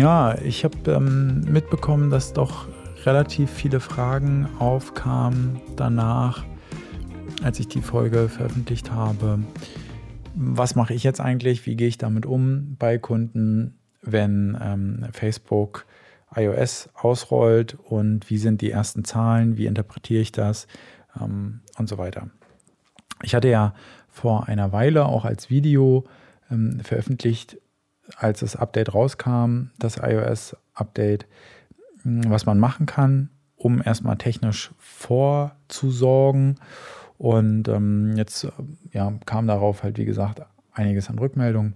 Ja, ich habe ähm, mitbekommen, dass doch relativ viele Fragen aufkamen danach, als ich die Folge veröffentlicht habe. Was mache ich jetzt eigentlich? Wie gehe ich damit um bei Kunden, wenn ähm, Facebook iOS ausrollt und wie sind die ersten Zahlen? Wie interpretiere ich das? Ähm, und so weiter. Ich hatte ja vor einer Weile auch als Video ähm, veröffentlicht, als das Update rauskam, das iOS-Update, hm, was man machen kann, um erstmal technisch vorzusorgen. Und ähm, jetzt ja, kam darauf halt, wie gesagt, einiges an Rückmeldungen.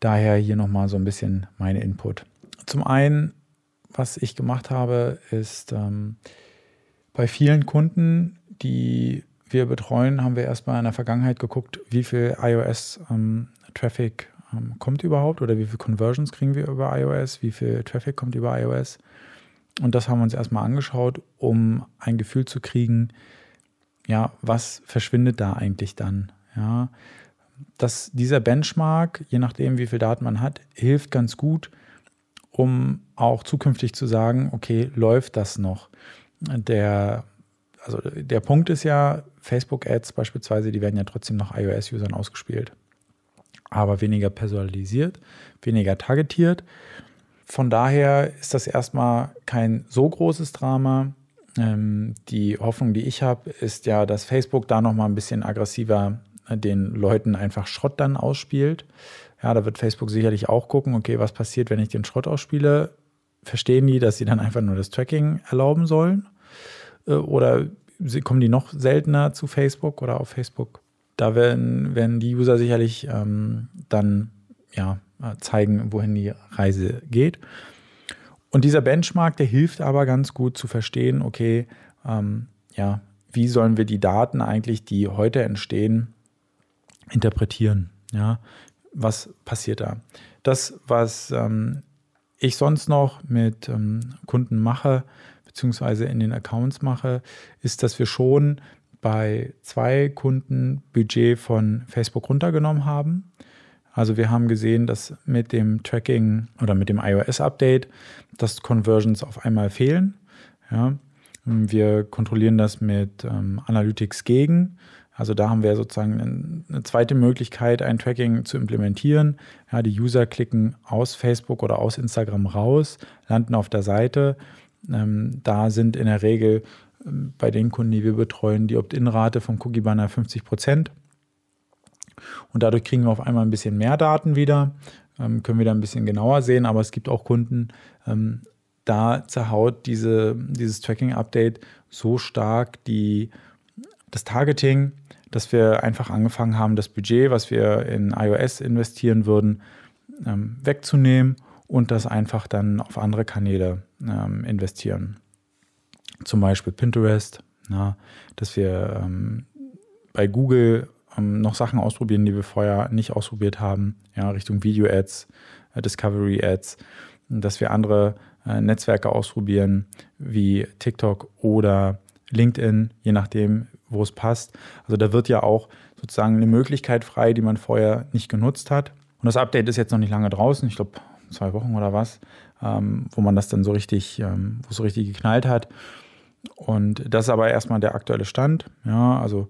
Daher hier nochmal so ein bisschen meine Input. Zum einen, was ich gemacht habe, ist ähm, bei vielen Kunden, die wir betreuen, haben wir erstmal in der Vergangenheit geguckt, wie viel iOS-Traffic ähm, ähm, kommt überhaupt oder wie viele Conversions kriegen wir über iOS, wie viel Traffic kommt über iOS. Und das haben wir uns erstmal angeschaut, um ein Gefühl zu kriegen, ja, was verschwindet da eigentlich dann? Ja, dass dieser Benchmark, je nachdem, wie viel Daten man hat, hilft ganz gut, um auch zukünftig zu sagen, okay, läuft das noch? Der, also der Punkt ist ja, Facebook-Ads beispielsweise, die werden ja trotzdem noch iOS-Usern ausgespielt aber weniger personalisiert, weniger targetiert. Von daher ist das erstmal kein so großes Drama. Ähm, die Hoffnung, die ich habe, ist ja, dass Facebook da nochmal ein bisschen aggressiver äh, den Leuten einfach Schrott dann ausspielt. Ja, da wird Facebook sicherlich auch gucken, okay, was passiert, wenn ich den Schrott ausspiele? Verstehen die, dass sie dann einfach nur das Tracking erlauben sollen? Äh, oder kommen die noch seltener zu Facebook oder auf Facebook? Da werden, werden die User sicherlich ähm, dann ja, zeigen, wohin die Reise geht. Und dieser Benchmark, der hilft aber ganz gut zu verstehen, okay, ähm, ja, wie sollen wir die Daten eigentlich, die heute entstehen, interpretieren? Ja, was passiert da? Das, was ähm, ich sonst noch mit ähm, Kunden mache, beziehungsweise in den Accounts mache, ist, dass wir schon bei zwei Kunden Budget von Facebook runtergenommen haben. Also wir haben gesehen, dass mit dem Tracking oder mit dem iOS-Update, dass Conversions auf einmal fehlen. Ja, wir kontrollieren das mit ähm, Analytics gegen. Also da haben wir sozusagen eine zweite Möglichkeit, ein Tracking zu implementieren. Ja, die User klicken aus Facebook oder aus Instagram raus, landen auf der Seite. Ähm, da sind in der Regel bei den Kunden, die wir betreuen, die Opt-in-Rate vom Cookie Banner 50 Prozent. Und dadurch kriegen wir auf einmal ein bisschen mehr Daten wieder, ähm, können wir da ein bisschen genauer sehen, aber es gibt auch Kunden, ähm, da zerhaut diese, dieses Tracking-Update so stark die, das Targeting, dass wir einfach angefangen haben, das Budget, was wir in iOS investieren würden, ähm, wegzunehmen und das einfach dann auf andere Kanäle investieren zum Beispiel Pinterest, na, dass wir ähm, bei Google ähm, noch Sachen ausprobieren, die wir vorher nicht ausprobiert haben, ja, Richtung Video-Ads, äh, Discovery-Ads, dass wir andere äh, Netzwerke ausprobieren, wie TikTok oder LinkedIn, je nachdem, wo es passt. Also da wird ja auch sozusagen eine Möglichkeit frei, die man vorher nicht genutzt hat. Und das Update ist jetzt noch nicht lange draußen, ich glaube zwei Wochen oder was, ähm, wo man das dann so richtig, ähm, wo es so richtig geknallt hat. Und das ist aber erstmal der aktuelle Stand. Ja, also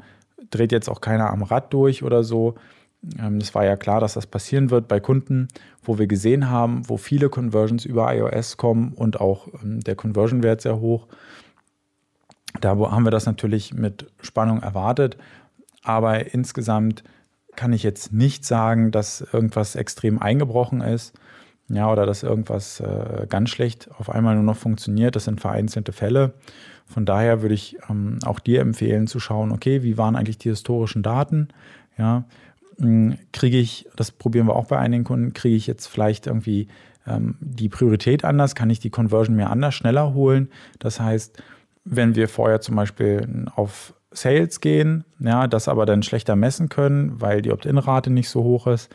dreht jetzt auch keiner am Rad durch oder so. Es ähm, war ja klar, dass das passieren wird bei Kunden, wo wir gesehen haben, wo viele Conversions über iOS kommen und auch ähm, der Conversion-Wert sehr hoch. Da haben wir das natürlich mit Spannung erwartet. Aber insgesamt kann ich jetzt nicht sagen, dass irgendwas extrem eingebrochen ist. Ja, oder dass irgendwas äh, ganz schlecht auf einmal nur noch funktioniert. Das sind vereinzelte Fälle. Von daher würde ich ähm, auch dir empfehlen zu schauen, okay, wie waren eigentlich die historischen Daten? Ja, hm, kriege ich, das probieren wir auch bei einigen Kunden, kriege ich jetzt vielleicht irgendwie ähm, die Priorität anders? Kann ich die Conversion mir anders, schneller holen? Das heißt, wenn wir vorher zum Beispiel auf Sales gehen, ja, das aber dann schlechter messen können, weil die Opt-in-Rate nicht so hoch ist,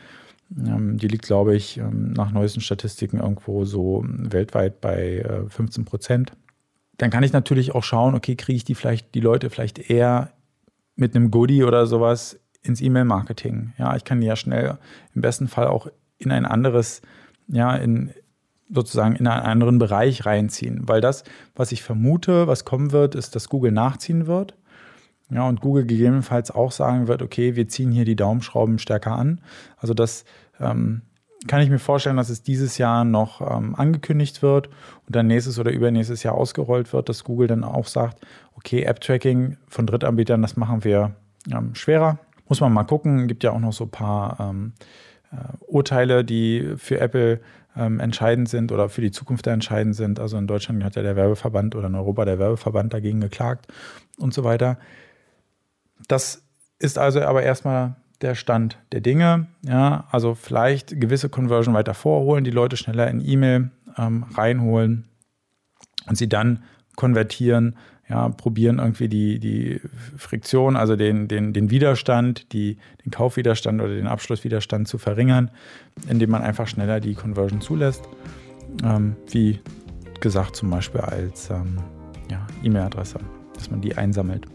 die liegt, glaube ich, ähm, nach neuesten Statistiken irgendwo so weltweit bei 15 äh, Prozent. Dann kann ich natürlich auch schauen, okay, kriege ich die vielleicht, die Leute vielleicht eher mit einem Goodie oder sowas ins E-Mail-Marketing. Ja, ich kann die ja schnell im besten Fall auch in ein anderes, ja, in, sozusagen in einen anderen Bereich reinziehen. Weil das, was ich vermute, was kommen wird, ist, dass Google nachziehen wird. Ja, und Google gegebenenfalls auch sagen wird, okay, wir ziehen hier die Daumenschrauben stärker an. Also das ähm, kann ich mir vorstellen, dass es dieses Jahr noch ähm, angekündigt wird und dann nächstes oder übernächstes Jahr ausgerollt wird, dass Google dann auch sagt, okay, App-Tracking von Drittanbietern, das machen wir ähm, schwerer. Muss man mal gucken. Gibt ja auch noch so ein paar ähm, äh, Urteile, die für Apple ähm, entscheidend sind oder für die Zukunft entscheidend sind. Also in Deutschland hat ja der Werbeverband oder in Europa der Werbeverband dagegen geklagt und so weiter. Das ist also aber erstmal der Stand der Dinge. Ja, also vielleicht gewisse Conversion weiter vorholen, die Leute schneller in E-Mail ähm, reinholen und sie dann konvertieren, ja, probieren irgendwie die, die Friktion, also den, den, den Widerstand, die, den Kaufwiderstand oder den Abschlusswiderstand zu verringern, indem man einfach schneller die Conversion zulässt. Ähm, wie gesagt, zum Beispiel als ähm, ja, E-Mail-Adresse, dass man die einsammelt.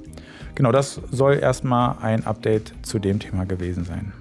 Genau, das soll erstmal ein Update zu dem Thema gewesen sein.